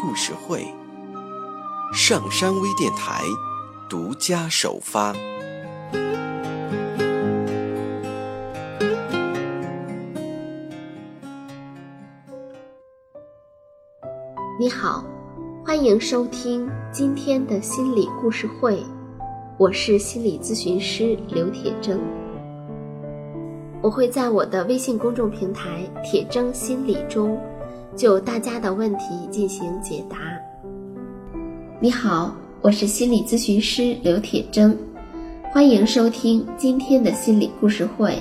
故事会，上山微电台独家首发。你好，欢迎收听今天的心理故事会，我是心理咨询师刘铁铮。我会在我的微信公众平台“铁铮心理”中，就大家的问题进行解答。你好，我是心理咨询师刘铁铮，欢迎收听今天的心理故事会。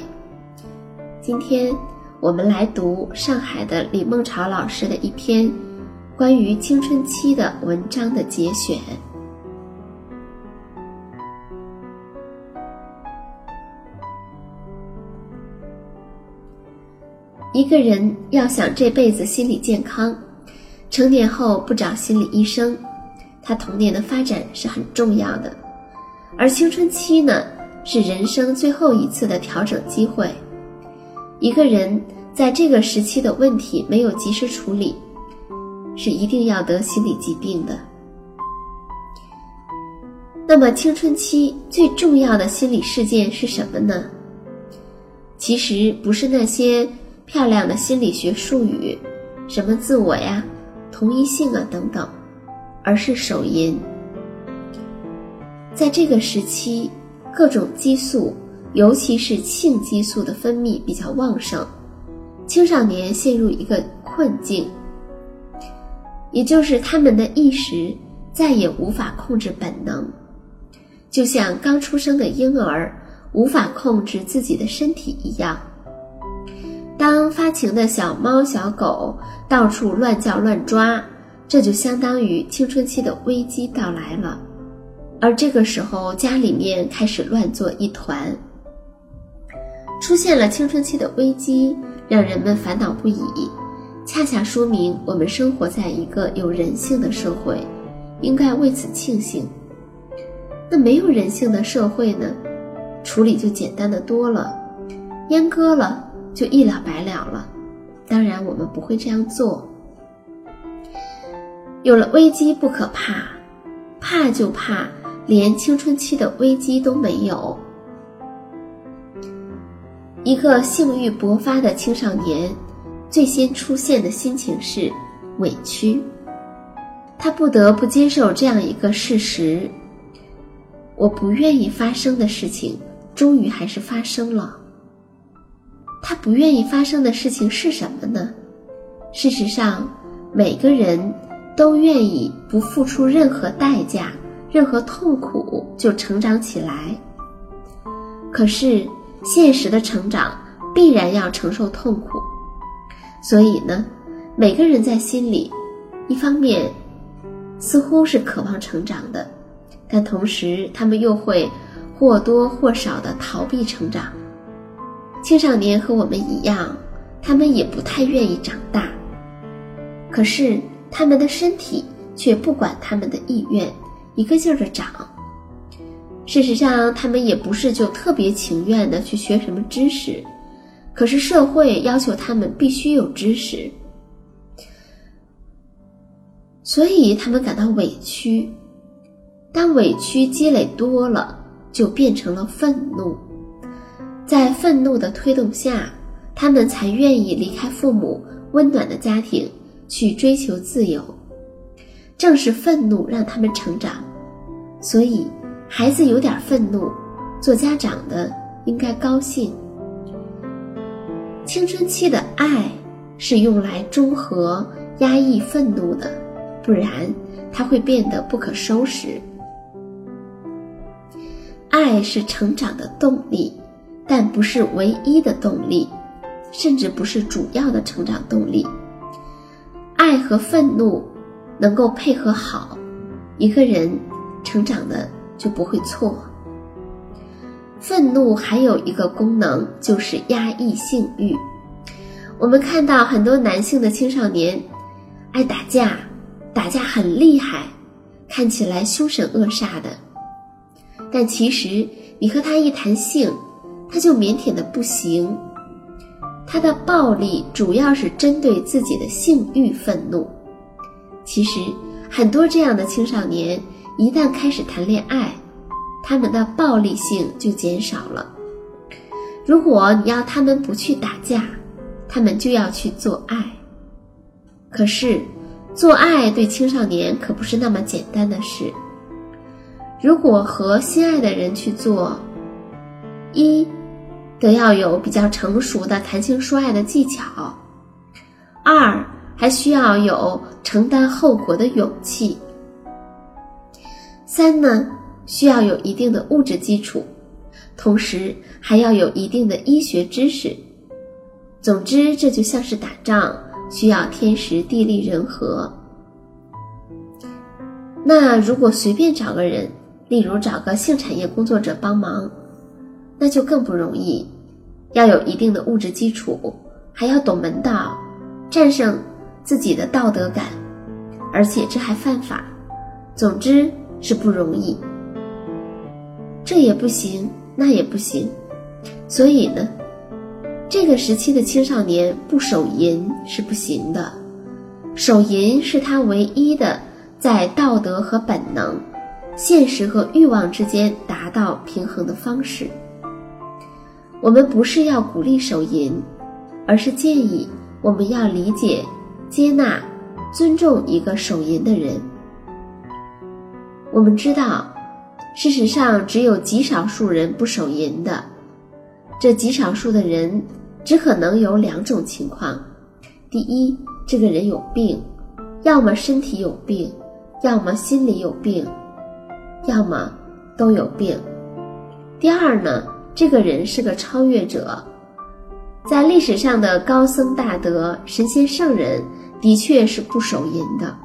今天我们来读上海的李梦潮老师的一篇关于青春期的文章的节选。一个人要想这辈子心理健康，成年后不找心理医生，他童年的发展是很重要的，而青春期呢，是人生最后一次的调整机会。一个人在这个时期的问题没有及时处理，是一定要得心理疾病的。那么，青春期最重要的心理事件是什么呢？其实不是那些。漂亮的心理学术语，什么自我呀、同一性啊等等，而是手淫。在这个时期，各种激素，尤其是性激素的分泌比较旺盛，青少年陷入一个困境，也就是他们的意识再也无法控制本能，就像刚出生的婴儿无法控制自己的身体一样。当发情的小猫小狗到处乱叫乱抓，这就相当于青春期的危机到来了。而这个时候，家里面开始乱作一团，出现了青春期的危机，让人们烦恼不已。恰恰说明我们生活在一个有人性的社会，应该为此庆幸。那没有人性的社会呢？处理就简单的多了，阉割了。就一了百了了，当然我们不会这样做。有了危机不可怕，怕就怕连青春期的危机都没有。一个性欲勃发的青少年，最先出现的心情是委屈，他不得不接受这样一个事实：我不愿意发生的事情，终于还是发生了。他不愿意发生的事情是什么呢？事实上，每个人都愿意不付出任何代价、任何痛苦就成长起来。可是，现实的成长必然要承受痛苦，所以呢，每个人在心里，一方面似乎是渴望成长的，但同时他们又会或多或少的逃避成长。青少年和我们一样，他们也不太愿意长大，可是他们的身体却不管他们的意愿，一个劲儿的长。事实上，他们也不是就特别情愿的去学什么知识，可是社会要求他们必须有知识，所以他们感到委屈。当委屈积累多了，就变成了愤怒。在愤怒的推动下，他们才愿意离开父母温暖的家庭，去追求自由。正是愤怒让他们成长，所以孩子有点愤怒，做家长的应该高兴。青春期的爱是用来中和压抑愤怒的，不然它会变得不可收拾。爱是成长的动力。但不是唯一的动力，甚至不是主要的成长动力。爱和愤怒能够配合好，一个人成长的就不会错。愤怒还有一个功能，就是压抑性欲。我们看到很多男性的青少年爱打架，打架很厉害，看起来凶神恶煞的，但其实你和他一谈性，他就腼腆的不行。他的暴力主要是针对自己的性欲愤怒。其实很多这样的青少年一旦开始谈恋爱，他们的暴力性就减少了。如果你要他们不去打架，他们就要去做爱。可是，做爱对青少年可不是那么简单的事。如果和心爱的人去做，一，得要有比较成熟的谈情说爱的技巧；二，还需要有承担后果的勇气；三呢？需要有一定的物质基础，同时还要有一定的医学知识。总之，这就像是打仗，需要天时地利人和。那如果随便找个人，例如找个性产业工作者帮忙，那就更不容易，要有一定的物质基础，还要懂门道，战胜自己的道德感，而且这还犯法。总之是不容易。这也不行，那也不行，所以呢，这个时期的青少年不守淫是不行的，守淫是他唯一的在道德和本能、现实和欲望之间达到平衡的方式。我们不是要鼓励手淫，而是建议我们要理解、接纳、尊重一个手淫的人。我们知道。事实上，只有极少数人不手淫的。这极少数的人，只可能有两种情况：第一，这个人有病，要么身体有病，要么心理有病，要么都有病；第二呢，这个人是个超越者，在历史上的高僧大德、神仙圣人，的确是不守淫的，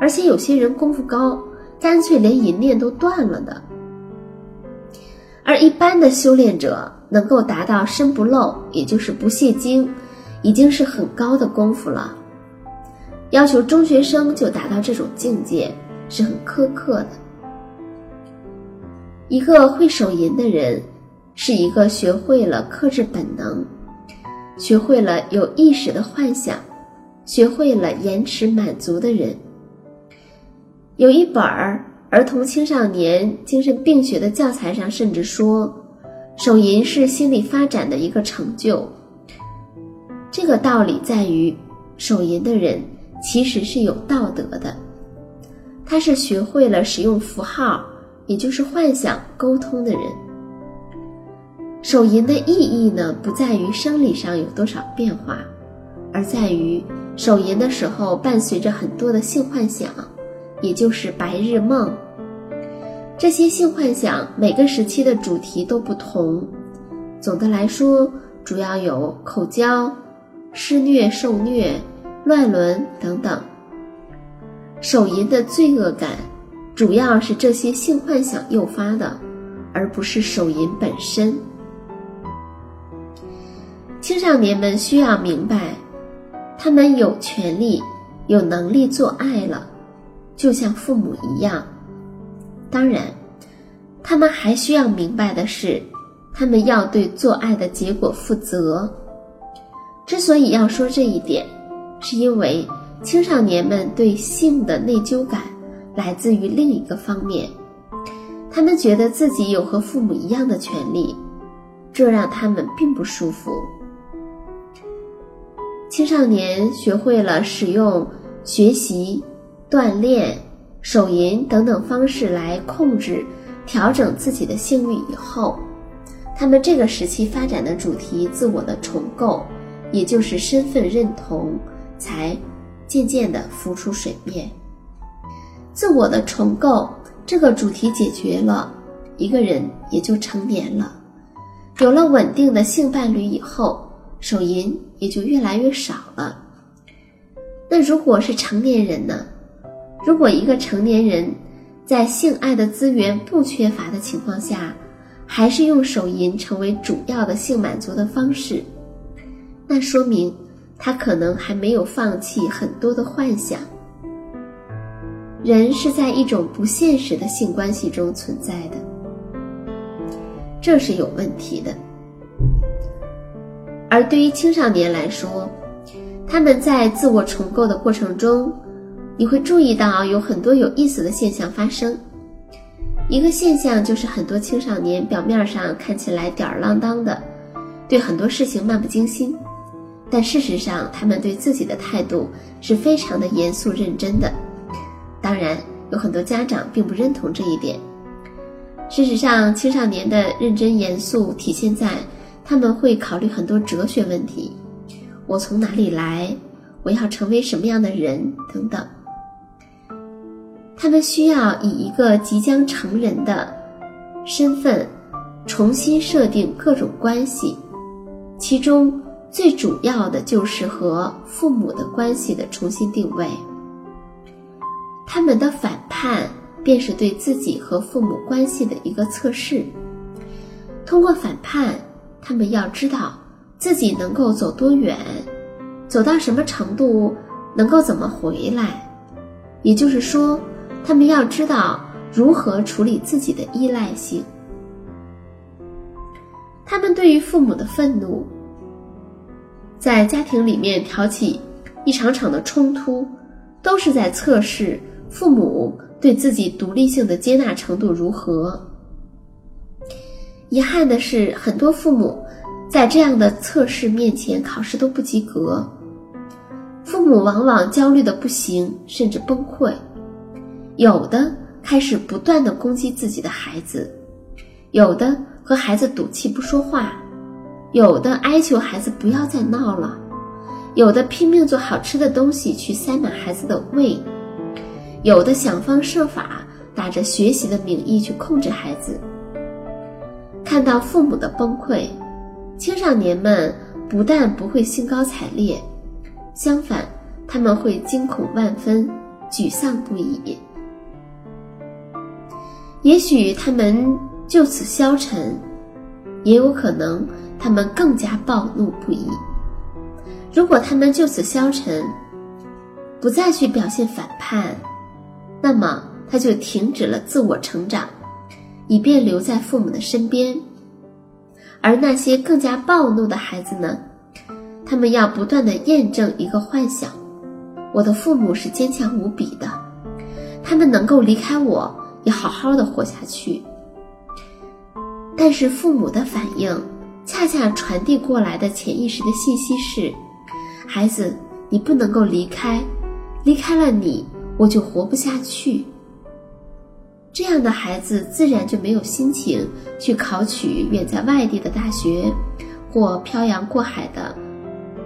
而且有些人功夫高，干脆连淫念都断了的。而一般的修炼者能够达到身不漏，也就是不泄精，已经是很高的功夫了。要求中学生就达到这种境界是很苛刻的。一个会手淫的人，是一个学会了克制本能，学会了有意识的幻想，学会了延迟满足的人。有一本儿。儿童青少年精神病学的教材上甚至说，手淫是心理发展的一个成就。这个道理在于，手淫的人其实是有道德的，他是学会了使用符号，也就是幻想沟通的人。手淫的意义呢，不在于生理上有多少变化，而在于手淫的时候伴随着很多的性幻想。也就是白日梦。这些性幻想每个时期的主题都不同，总的来说，主要有口交、施虐受虐、乱伦等等。手淫的罪恶感，主要是这些性幻想诱发的，而不是手淫本身。青少年们需要明白，他们有权利、有能力做爱了。就像父母一样，当然，他们还需要明白的是，他们要对做爱的结果负责。之所以要说这一点，是因为青少年们对性的内疚感来自于另一个方面，他们觉得自己有和父母一样的权利，这让他们并不舒服。青少年学会了使用学习。锻炼、手淫等等方式来控制、调整自己的性欲以后，他们这个时期发展的主题自我的重构，也就是身份认同，才渐渐的浮出水面。自我的重构这个主题解决了，一个人也就成年了，有了稳定的性伴侣以后，手淫也就越来越少了。那如果是成年人呢？如果一个成年人在性爱的资源不缺乏的情况下，还是用手淫成为主要的性满足的方式，那说明他可能还没有放弃很多的幻想。人是在一种不现实的性关系中存在的，这是有问题的。而对于青少年来说，他们在自我重构的过程中，你会注意到有很多有意思的现象发生。一个现象就是很多青少年表面上看起来吊儿郎当的，对很多事情漫不经心，但事实上他们对自己的态度是非常的严肃认真的。当然，有很多家长并不认同这一点。事实上，青少年的认真严肃体现在他们会考虑很多哲学问题：我从哪里来？我要成为什么样的人？等等。他们需要以一个即将成人的身份重新设定各种关系，其中最主要的就是和父母的关系的重新定位。他们的反叛便是对自己和父母关系的一个测试。通过反叛，他们要知道自己能够走多远，走到什么程度，能够怎么回来。也就是说，他们要知道如何处理自己的依赖性。他们对于父母的愤怒，在家庭里面挑起一场场的冲突，都是在测试。父母对自己独立性的接纳程度如何？遗憾的是，很多父母在这样的测试面前考试都不及格。父母往往焦虑的不行，甚至崩溃。有的开始不断的攻击自己的孩子，有的和孩子赌气不说话，有的哀求孩子不要再闹了，有的拼命做好吃的东西去塞满孩子的胃。有的想方设法打着学习的名义去控制孩子。看到父母的崩溃，青少年们不但不会兴高采烈，相反，他们会惊恐万分、沮丧不已。也许他们就此消沉，也有可能他们更加暴怒不已。如果他们就此消沉，不再去表现反叛。那么他就停止了自我成长，以便留在父母的身边。而那些更加暴怒的孩子呢？他们要不断的验证一个幻想：我的父母是坚强无比的，他们能够离开我也好好的活下去。但是父母的反应，恰恰传递过来的潜意识的信息是：孩子，你不能够离开，离开了你。我就活不下去。这样的孩子自然就没有心情去考取远在外地的大学，或漂洋过海的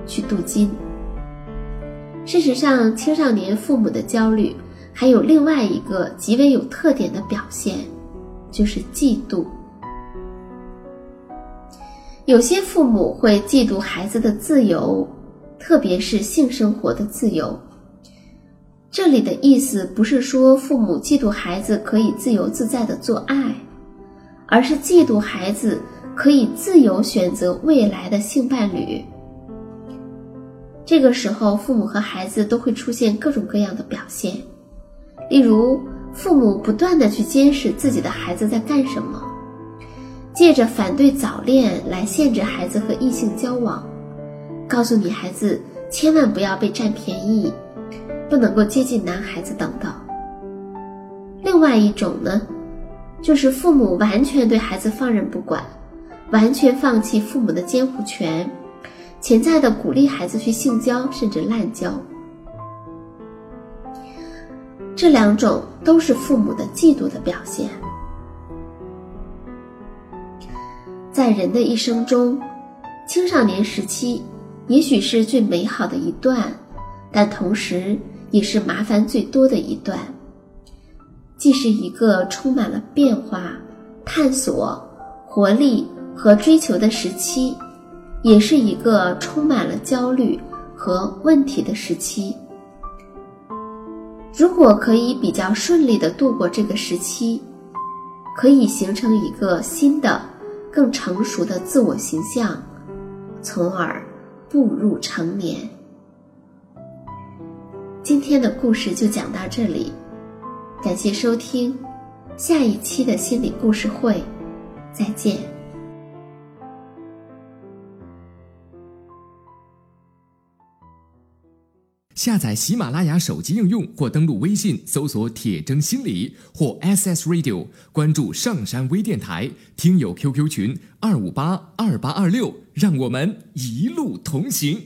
去镀金。事实上，青少年父母的焦虑还有另外一个极为有特点的表现，就是嫉妒。有些父母会嫉妒孩子的自由，特别是性生活的自由。这里的意思不是说父母嫉妒孩子可以自由自在的做爱，而是嫉妒孩子可以自由选择未来的性伴侣。这个时候，父母和孩子都会出现各种各样的表现，例如父母不断的去监视自己的孩子在干什么，借着反对早恋来限制孩子和异性交往，告诉你孩子千万不要被占便宜。不能够接近男孩子等等。另外一种呢，就是父母完全对孩子放任不管，完全放弃父母的监护权，潜在的鼓励孩子去性交甚至滥交。这两种都是父母的嫉妒的表现。在人的一生中，青少年时期也许是最美好的一段，但同时。也是麻烦最多的一段，既是一个充满了变化、探索、活力和追求的时期，也是一个充满了焦虑和问题的时期。如果可以比较顺利的度过这个时期，可以形成一个新的、更成熟的自我形象，从而步入成年。今天的故事就讲到这里，感谢收听，下一期的心理故事会，再见。下载喜马拉雅手机应用或登录微信搜索“铁铮心理”或 SS Radio，关注上山微电台，听友 QQ 群二五八二八二六，让我们一路同行。